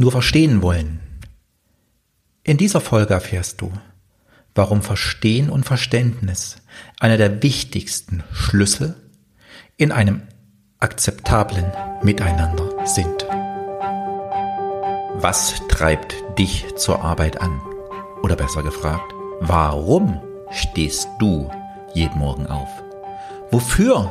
nur verstehen wollen. In dieser Folge erfährst du, warum Verstehen und Verständnis einer der wichtigsten Schlüssel in einem akzeptablen Miteinander sind. Was treibt dich zur Arbeit an? Oder besser gefragt, warum stehst du jeden Morgen auf? Wofür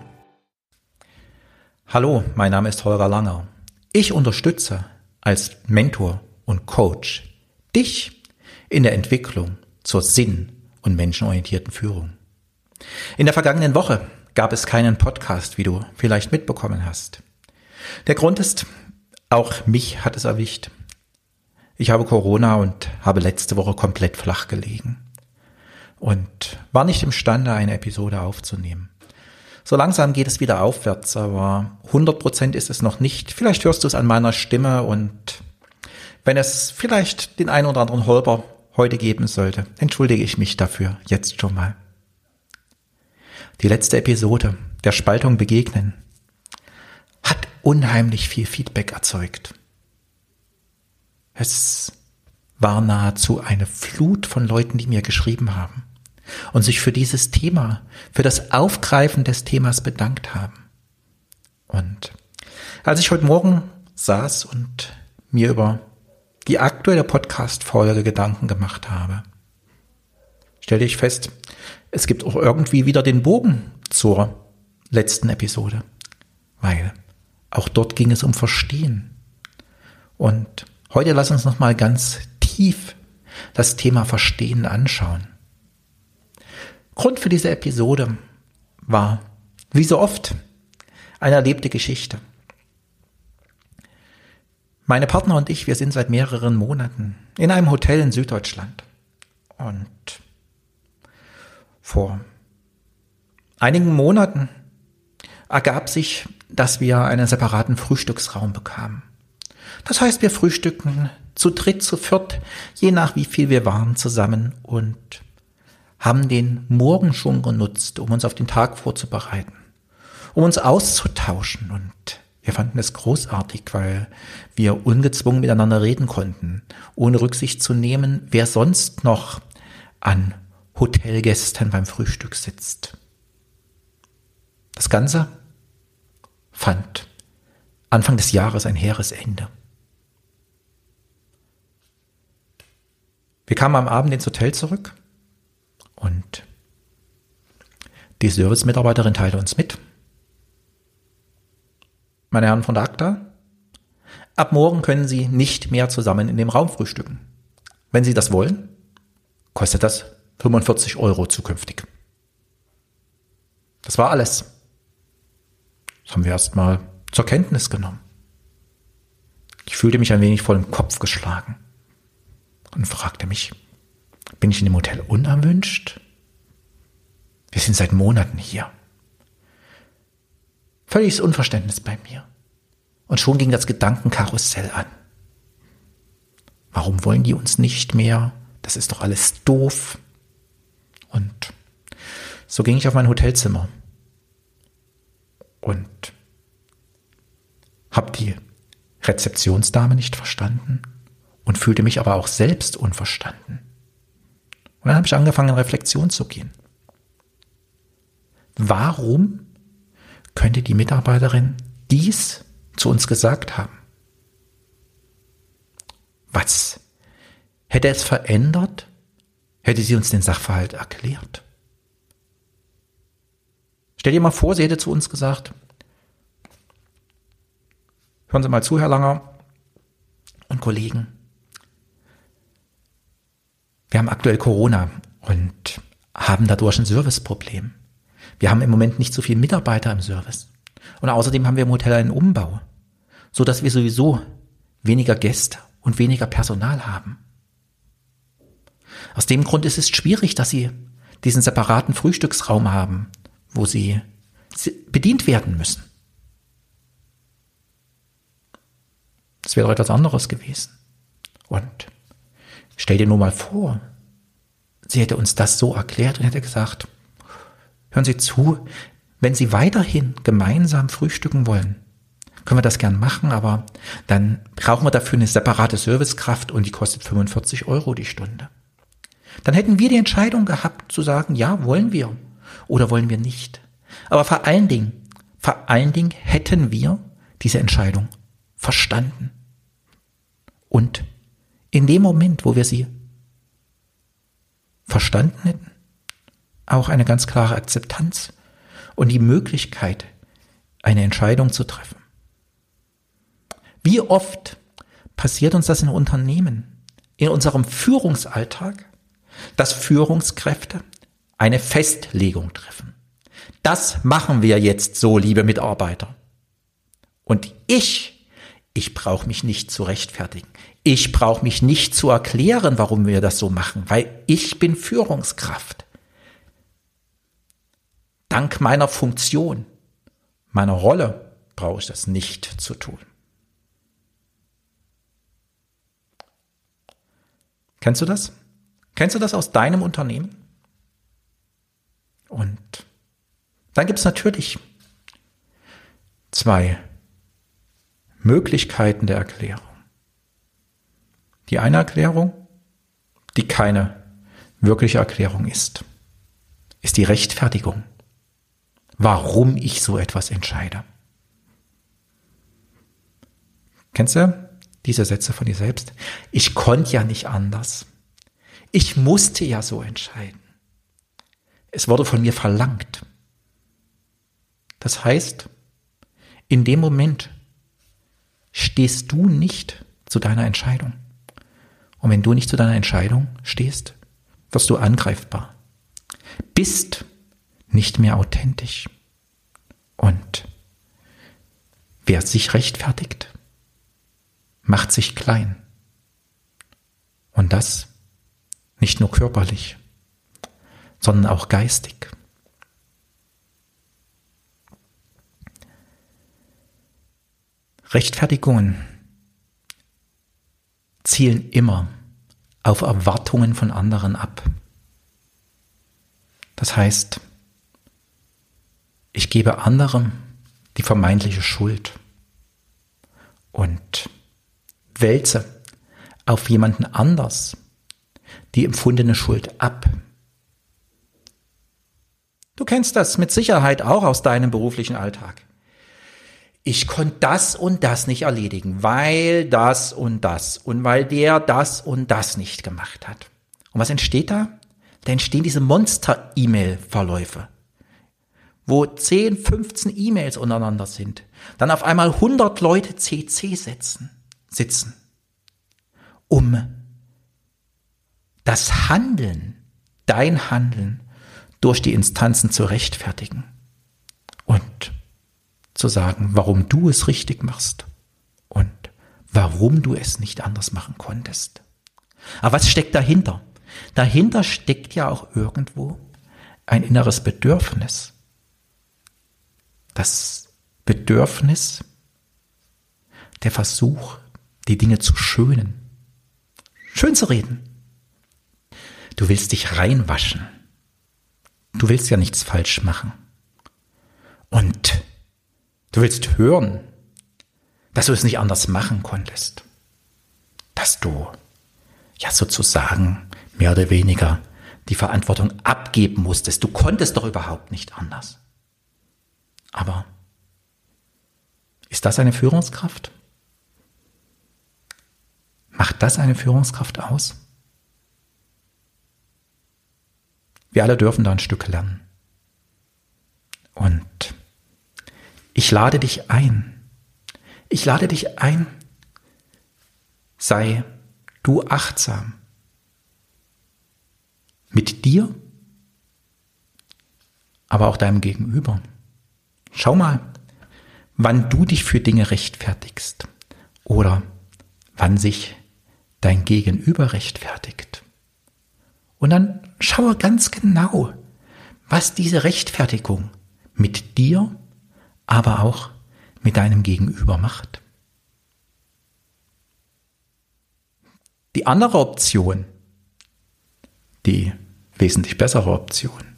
Hallo, mein Name ist Holger Langer. Ich unterstütze als Mentor und Coach dich in der Entwicklung zur sinn- und menschenorientierten Führung. In der vergangenen Woche gab es keinen Podcast, wie du vielleicht mitbekommen hast. Der Grund ist, auch mich hat es erwischt. Ich habe Corona und habe letzte Woche komplett flach gelegen und war nicht imstande, eine Episode aufzunehmen. So langsam geht es wieder aufwärts, aber 100 Prozent ist es noch nicht. Vielleicht hörst du es an meiner Stimme und wenn es vielleicht den ein oder anderen Holper heute geben sollte, entschuldige ich mich dafür jetzt schon mal. Die letzte Episode der Spaltung begegnen hat unheimlich viel Feedback erzeugt. Es war nahezu eine Flut von Leuten, die mir geschrieben haben und sich für dieses Thema, für das Aufgreifen des Themas bedankt haben. Und als ich heute Morgen saß und mir über die aktuelle Podcast-Folge Gedanken gemacht habe, stellte ich fest, es gibt auch irgendwie wieder den Bogen zur letzten Episode, weil auch dort ging es um Verstehen. Und heute lass uns noch mal ganz tief das Thema Verstehen anschauen. Grund für diese Episode war, wie so oft, eine erlebte Geschichte. Meine Partner und ich, wir sind seit mehreren Monaten in einem Hotel in Süddeutschland. Und vor einigen Monaten ergab sich, dass wir einen separaten Frühstücksraum bekamen. Das heißt, wir frühstücken zu dritt, zu viert, je nach wie viel wir waren, zusammen und haben den Morgen schon genutzt, um uns auf den Tag vorzubereiten, um uns auszutauschen und wir fanden es großartig, weil wir ungezwungen miteinander reden konnten, ohne Rücksicht zu nehmen, wer sonst noch an Hotelgästen beim Frühstück sitzt. Das Ganze fand Anfang des Jahres ein hehres Ende. Wir kamen am Abend ins Hotel zurück und die Service-Mitarbeiterin teilte uns mit. Meine Herren von der ACTA, ab morgen können Sie nicht mehr zusammen in dem Raum frühstücken. Wenn Sie das wollen, kostet das 45 Euro zukünftig. Das war alles. Das haben wir erstmal zur Kenntnis genommen. Ich fühlte mich ein wenig vor dem Kopf geschlagen und fragte mich, bin ich in dem Hotel unerwünscht? Wir sind seit Monaten hier. Völliges Unverständnis bei mir. Und schon ging das Gedankenkarussell an. Warum wollen die uns nicht mehr? Das ist doch alles doof. Und so ging ich auf mein Hotelzimmer und habe die Rezeptionsdame nicht verstanden und fühlte mich aber auch selbst unverstanden. Und dann habe ich angefangen, in Reflexion zu gehen. Warum könnte die Mitarbeiterin dies zu uns gesagt haben? Was hätte es verändert, hätte sie uns den Sachverhalt erklärt? Stell dir mal vor, sie hätte zu uns gesagt, hören Sie mal zu, Herr Langer und Kollegen, wir haben aktuell Corona und haben dadurch ein Serviceproblem. Wir haben im Moment nicht so viele Mitarbeiter im Service. Und außerdem haben wir im Hotel einen Umbau, so dass wir sowieso weniger Gäste und weniger Personal haben. Aus dem Grund ist es schwierig, dass sie diesen separaten Frühstücksraum haben, wo sie bedient werden müssen. Das wäre etwas anderes gewesen. Und stell dir nur mal vor, sie hätte uns das so erklärt und hätte gesagt, hören Sie zu, wenn Sie weiterhin gemeinsam frühstücken wollen, können wir das gern machen, aber dann brauchen wir dafür eine separate Servicekraft und die kostet 45 Euro die Stunde. Dann hätten wir die Entscheidung gehabt zu sagen, ja, wollen wir oder wollen wir nicht. Aber vor allen Dingen, vor allen Dingen hätten wir diese Entscheidung verstanden. Und in dem Moment, wo wir sie verstanden hätten, auch eine ganz klare Akzeptanz und die Möglichkeit, eine Entscheidung zu treffen. Wie oft passiert uns das in Unternehmen, in unserem Führungsalltag, dass Führungskräfte eine Festlegung treffen. Das machen wir jetzt so, liebe Mitarbeiter. Und ich, ich brauche mich nicht zu rechtfertigen. Ich brauche mich nicht zu erklären, warum wir das so machen, weil ich bin Führungskraft. Dank meiner Funktion, meiner Rolle brauche ich das nicht zu tun. Kennst du das? Kennst du das aus deinem Unternehmen? Und dann gibt es natürlich zwei Möglichkeiten der Erklärung. Die eine Erklärung, die keine wirkliche Erklärung ist, ist die Rechtfertigung, warum ich so etwas entscheide. Kennst du diese Sätze von dir selbst? Ich konnte ja nicht anders. Ich musste ja so entscheiden. Es wurde von mir verlangt. Das heißt, in dem Moment stehst du nicht zu deiner Entscheidung. Und wenn du nicht zu deiner Entscheidung stehst, wirst du angreifbar. Bist nicht mehr authentisch. Und wer sich rechtfertigt, macht sich klein. Und das nicht nur körperlich, sondern auch geistig. Rechtfertigungen zielen immer auf Erwartungen von anderen ab. Das heißt, ich gebe anderem die vermeintliche Schuld und wälze auf jemanden anders die empfundene Schuld ab. Du kennst das mit Sicherheit auch aus deinem beruflichen Alltag. Ich konnte das und das nicht erledigen, weil das und das und weil der das und das nicht gemacht hat. Und was entsteht da? Da entstehen diese Monster-E-Mail-Verläufe, wo 10, 15 E-Mails untereinander sind. Dann auf einmal 100 Leute CC setzen, sitzen, um das Handeln, dein Handeln durch die Instanzen zu rechtfertigen und zu sagen, warum du es richtig machst und warum du es nicht anders machen konntest. Aber was steckt dahinter? Dahinter steckt ja auch irgendwo ein inneres Bedürfnis. Das Bedürfnis, der Versuch, die Dinge zu schönen, schön zu reden, Du willst dich reinwaschen. Du willst ja nichts falsch machen. Und du willst hören, dass du es nicht anders machen konntest. Dass du ja sozusagen mehr oder weniger die Verantwortung abgeben musstest. Du konntest doch überhaupt nicht anders. Aber ist das eine Führungskraft? Macht das eine Führungskraft aus? Wir alle dürfen da ein Stück lernen. Und ich lade dich ein. Ich lade dich ein. Sei du achtsam. Mit dir, aber auch deinem Gegenüber. Schau mal, wann du dich für Dinge rechtfertigst oder wann sich dein Gegenüber rechtfertigt. Und dann schaue ganz genau, was diese Rechtfertigung mit dir, aber auch mit deinem Gegenüber macht. Die andere Option, die wesentlich bessere Option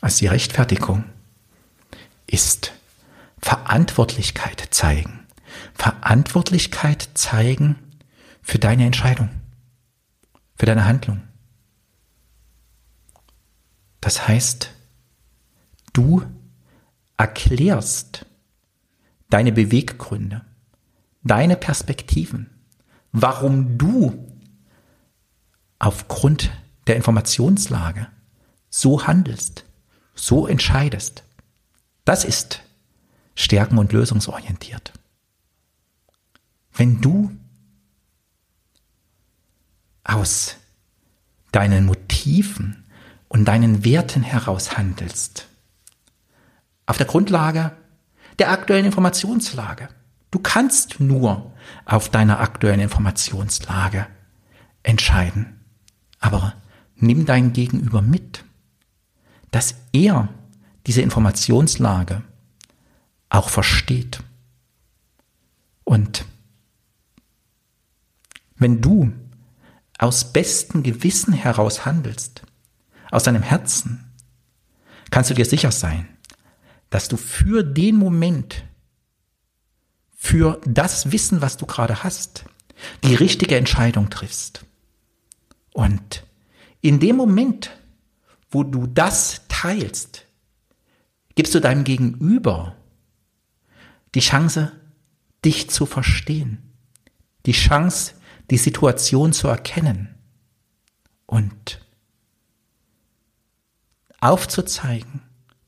als die Rechtfertigung, ist Verantwortlichkeit zeigen. Verantwortlichkeit zeigen für deine Entscheidung, für deine Handlung. Das heißt, du erklärst deine Beweggründe, deine Perspektiven, warum du aufgrund der Informationslage so handelst, so entscheidest. Das ist stärken- und lösungsorientiert. Wenn du aus deinen Motiven und deinen Werten heraus handelst, auf der Grundlage der aktuellen Informationslage. Du kannst nur auf deiner aktuellen Informationslage entscheiden. Aber nimm dein Gegenüber mit, dass er diese Informationslage auch versteht. Und wenn du aus bestem Gewissen heraus handelst, aus deinem Herzen, kannst du dir sicher sein, dass du für den Moment, für das Wissen, was du gerade hast, die richtige Entscheidung triffst. Und in dem Moment, wo du das teilst, gibst du deinem Gegenüber die Chance, dich zu verstehen, die Chance, die Situation zu erkennen und aufzuzeigen,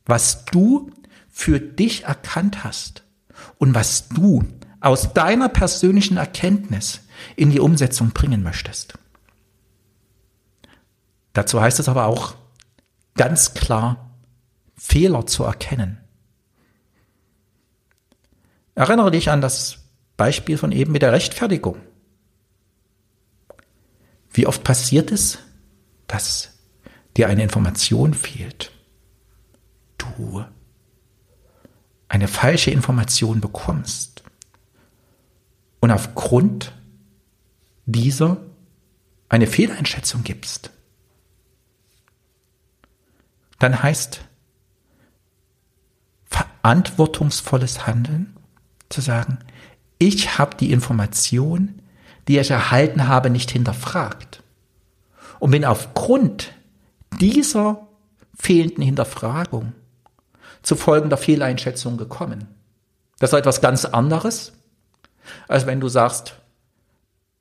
was du für dich erkannt hast und was du aus deiner persönlichen Erkenntnis in die Umsetzung bringen möchtest. Dazu heißt es aber auch ganz klar, Fehler zu erkennen. Erinnere dich an das Beispiel von eben mit der Rechtfertigung. Wie oft passiert es, dass dir eine Information fehlt? Du eine falsche Information bekommst und aufgrund dieser eine Fehleinschätzung gibst, dann heißt verantwortungsvolles Handeln zu sagen, ich habe die Information, die ich erhalten habe, nicht hinterfragt und bin aufgrund dieser fehlenden Hinterfragung zu folgender Fehleinschätzung gekommen. Das ist etwas ganz anderes, als wenn du sagst,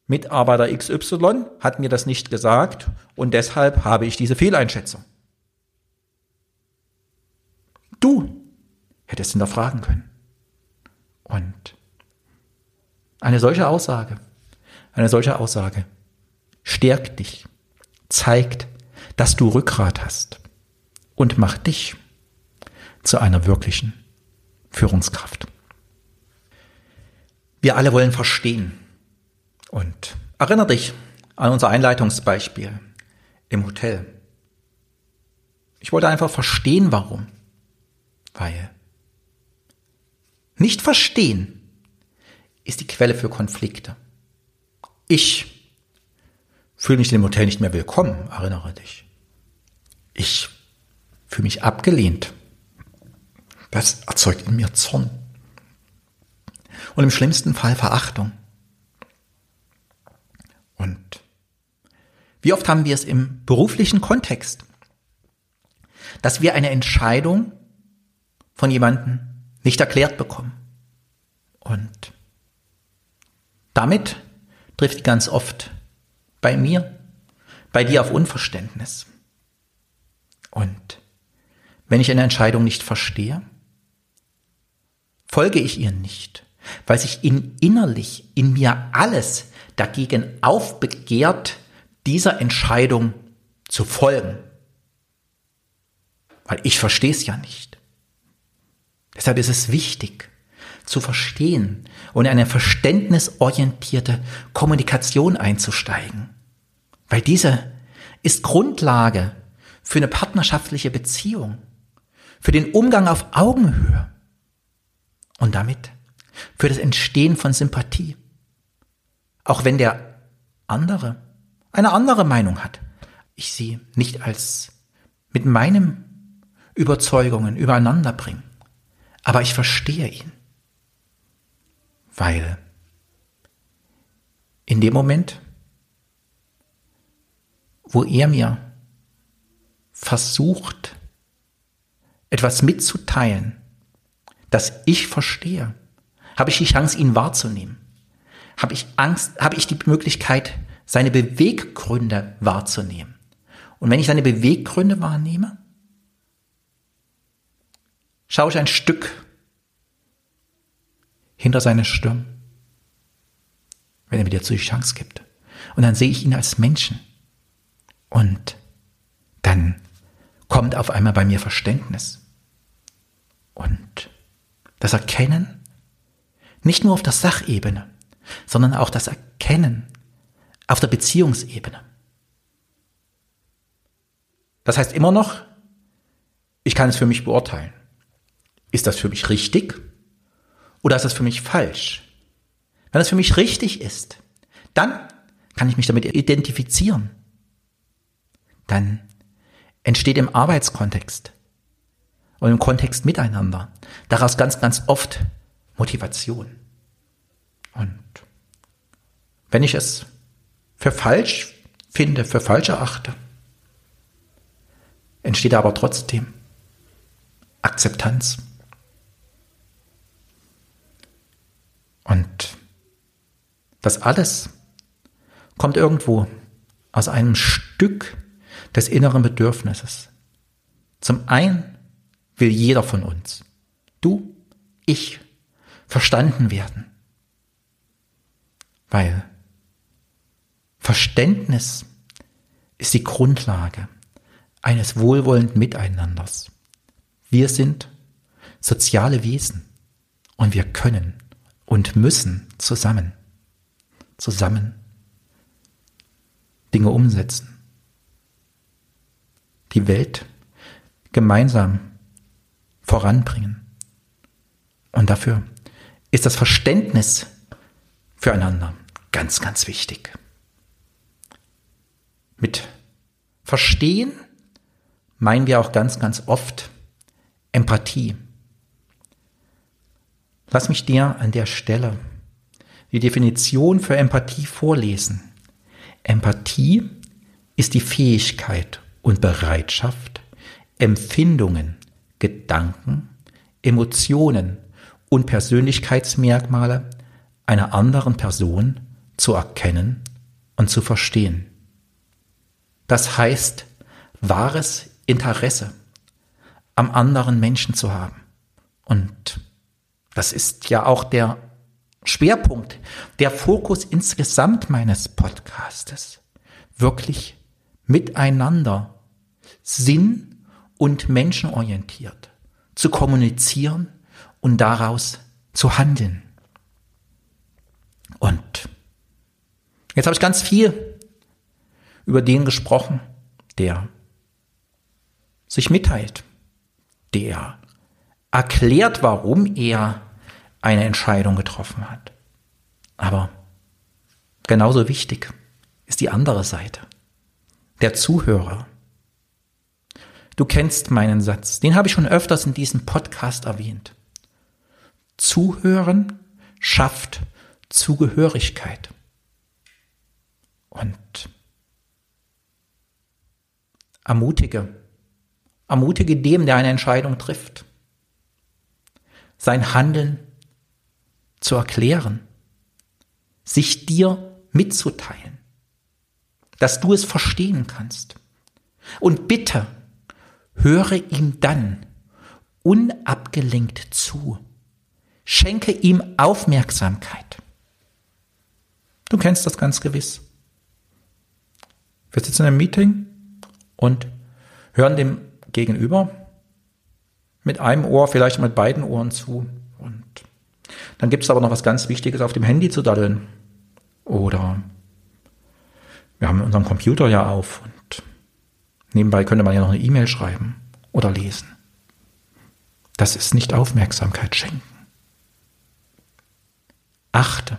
Mitarbeiter XY hat mir das nicht gesagt und deshalb habe ich diese Fehleinschätzung. Du hättest hinterfragen können. Und eine solche Aussage, eine solche Aussage stärkt dich, zeigt, dass du Rückgrat hast und macht dich zu einer wirklichen Führungskraft. Wir alle wollen verstehen. Und erinnere dich an unser Einleitungsbeispiel im Hotel. Ich wollte einfach verstehen, warum. Weil nicht verstehen ist die Quelle für Konflikte. Ich fühle mich in dem Hotel nicht mehr willkommen, erinnere dich. Ich fühle mich abgelehnt das erzeugt in mir Zorn. Und im schlimmsten Fall Verachtung. Und wie oft haben wir es im beruflichen Kontext, dass wir eine Entscheidung von jemandem nicht erklärt bekommen. Und damit trifft ganz oft bei mir, bei dir auf Unverständnis. Und wenn ich eine Entscheidung nicht verstehe, folge ich ihr nicht, weil sich in innerlich in mir alles dagegen aufbegehrt, dieser Entscheidung zu folgen. Weil ich verstehe es ja nicht. Deshalb ist es wichtig, zu verstehen und in eine verständnisorientierte Kommunikation einzusteigen. Weil diese ist Grundlage für eine partnerschaftliche Beziehung, für den Umgang auf Augenhöhe und damit für das Entstehen von Sympathie. Auch wenn der andere eine andere Meinung hat, ich sie nicht als mit meinen Überzeugungen übereinander bringe, aber ich verstehe ihn, weil in dem Moment, wo er mir versucht, etwas mitzuteilen, das ich verstehe, habe ich die Chance, ihn wahrzunehmen. Habe ich Angst, habe ich die Möglichkeit, seine Beweggründe wahrzunehmen. Und wenn ich seine Beweggründe wahrnehme, schaue ich ein Stück hinter seine Stirn, wenn er mir dazu die Chance gibt. Und dann sehe ich ihn als Menschen. Und dann kommt auf einmal bei mir Verständnis. Und das Erkennen, nicht nur auf der Sachebene, sondern auch das Erkennen auf der Beziehungsebene. Das heißt immer noch, ich kann es für mich beurteilen. Ist das für mich richtig oder ist das für mich falsch? Wenn es für mich richtig ist, dann kann ich mich damit identifizieren. Dann entsteht im Arbeitskontext und im Kontext miteinander daraus ganz, ganz oft Motivation. Und wenn ich es für falsch finde, für falsch erachte, entsteht aber trotzdem Akzeptanz. Und das alles kommt irgendwo aus einem Stück des inneren Bedürfnisses. Zum einen will jeder von uns, du, ich, verstanden werden. Weil Verständnis ist die Grundlage eines wohlwollenden Miteinanders. Wir sind soziale Wesen und wir können und müssen zusammen, zusammen Dinge umsetzen. Die Welt gemeinsam voranbringen. Und dafür ist das Verständnis füreinander ganz, ganz wichtig mit Verstehen meinen wir auch ganz, ganz oft Empathie. Lass mich dir an der Stelle die Definition für Empathie vorlesen. Empathie ist die Fähigkeit und Bereitschaft, Empfindungen, Gedanken, Emotionen und Persönlichkeitsmerkmale einer anderen Person zu erkennen und zu verstehen. Das heißt, wahres Interesse am anderen Menschen zu haben. Und das ist ja auch der Schwerpunkt, der Fokus insgesamt meines Podcastes. Wirklich miteinander sinn- und menschenorientiert zu kommunizieren und daraus zu handeln. Und jetzt habe ich ganz viel über den gesprochen, der sich mitteilt, der erklärt, warum er eine Entscheidung getroffen hat. Aber genauso wichtig ist die andere Seite, der Zuhörer. Du kennst meinen Satz, den habe ich schon öfters in diesem Podcast erwähnt. Zuhören schafft Zugehörigkeit. Und Ermutige. Ermutige dem, der eine Entscheidung trifft. Sein Handeln zu erklären. Sich dir mitzuteilen. Dass du es verstehen kannst. Und bitte, höre ihm dann unabgelenkt zu. Schenke ihm Aufmerksamkeit. Du kennst das ganz gewiss. Wir sitzen in einem Meeting und hören dem Gegenüber mit einem Ohr, vielleicht mit beiden Ohren zu. Dann gibt es aber noch was ganz Wichtiges auf dem Handy zu daddeln. Oder wir haben unseren Computer ja auf und nebenbei könnte man ja noch eine E-Mail schreiben oder lesen. Das ist nicht Aufmerksamkeit schenken. Achte.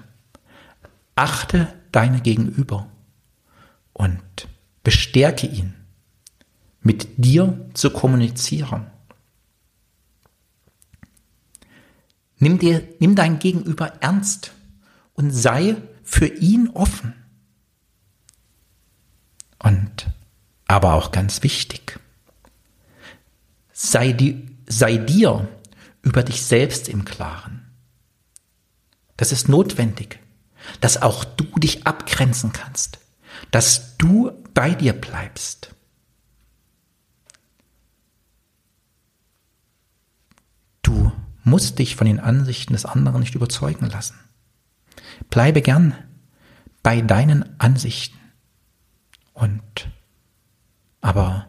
Achte deine Gegenüber und bestärke ihn, mit dir zu kommunizieren. Nimm, dir, nimm dein Gegenüber ernst und sei für ihn offen. Und aber auch ganz wichtig, sei, die, sei dir über dich selbst im Klaren. Das ist notwendig, dass auch du dich abgrenzen kannst, dass du bei dir bleibst. Du musst dich von den Ansichten des anderen nicht überzeugen lassen. Bleibe gern bei deinen Ansichten. Und aber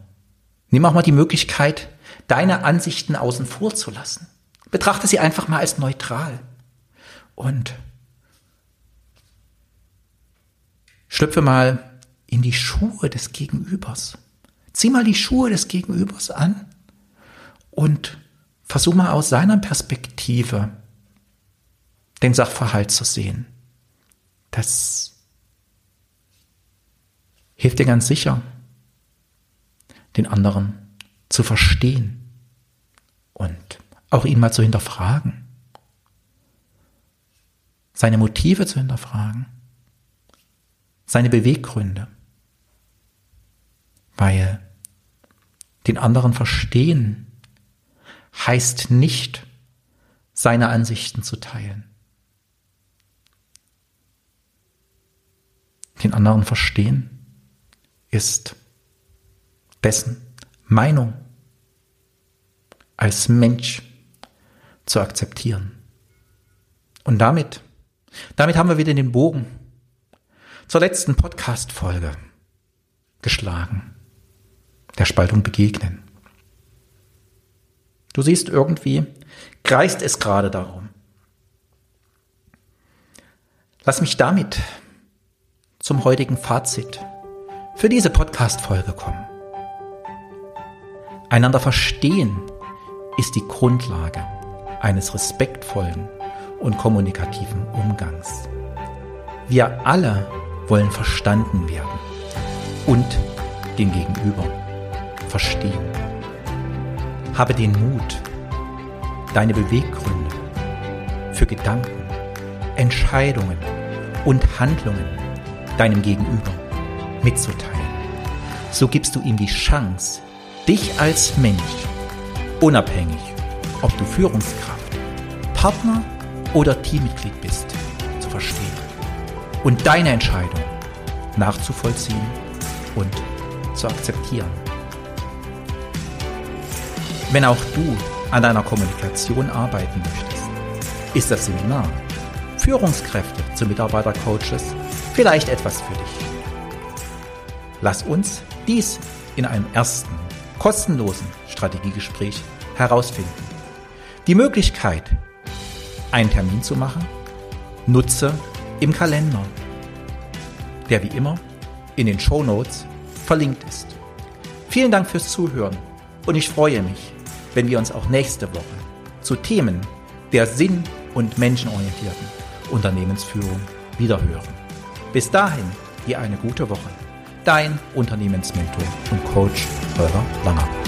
nimm auch mal die Möglichkeit, deine Ansichten außen vor zu lassen. Betrachte sie einfach mal als neutral. Und schlüpfe mal in die Schuhe des Gegenübers. Zieh mal die Schuhe des Gegenübers an und versuch mal aus seiner Perspektive den Sachverhalt zu sehen. Das hilft dir ganz sicher, den anderen zu verstehen und auch ihn mal zu hinterfragen, seine Motive zu hinterfragen, seine Beweggründe, weil den anderen verstehen heißt nicht, seine Ansichten zu teilen. Den anderen verstehen ist dessen Meinung als Mensch zu akzeptieren. Und damit, damit haben wir wieder den Bogen zur letzten Podcast-Folge geschlagen. Der Spaltung begegnen. Du siehst irgendwie, kreist es gerade darum. Lass mich damit zum heutigen Fazit für diese Podcast-Folge kommen. Einander verstehen ist die Grundlage eines respektvollen und kommunikativen Umgangs. Wir alle wollen verstanden werden und den Gegenüber verstehen. Habe den Mut, deine Beweggründe für Gedanken, Entscheidungen und Handlungen deinem Gegenüber mitzuteilen. So gibst du ihm die Chance, dich als Mensch, unabhängig, ob du Führungskraft, Partner oder Teammitglied bist, zu verstehen und deine Entscheidung nachzuvollziehen und zu akzeptieren. Wenn auch du an deiner Kommunikation arbeiten möchtest, ist das Seminar Führungskräfte zu Mitarbeitercoaches vielleicht etwas für dich. Lass uns dies in einem ersten kostenlosen Strategiegespräch herausfinden. Die Möglichkeit, einen Termin zu machen, nutze im Kalender, der wie immer in den Show Notes verlinkt ist. Vielen Dank fürs Zuhören und ich freue mich, wenn wir uns auch nächste Woche zu Themen der sinn- und menschenorientierten Unternehmensführung wiederhören. Bis dahin, dir eine gute Woche dein Unternehmensmentor und Coach Holger Langer.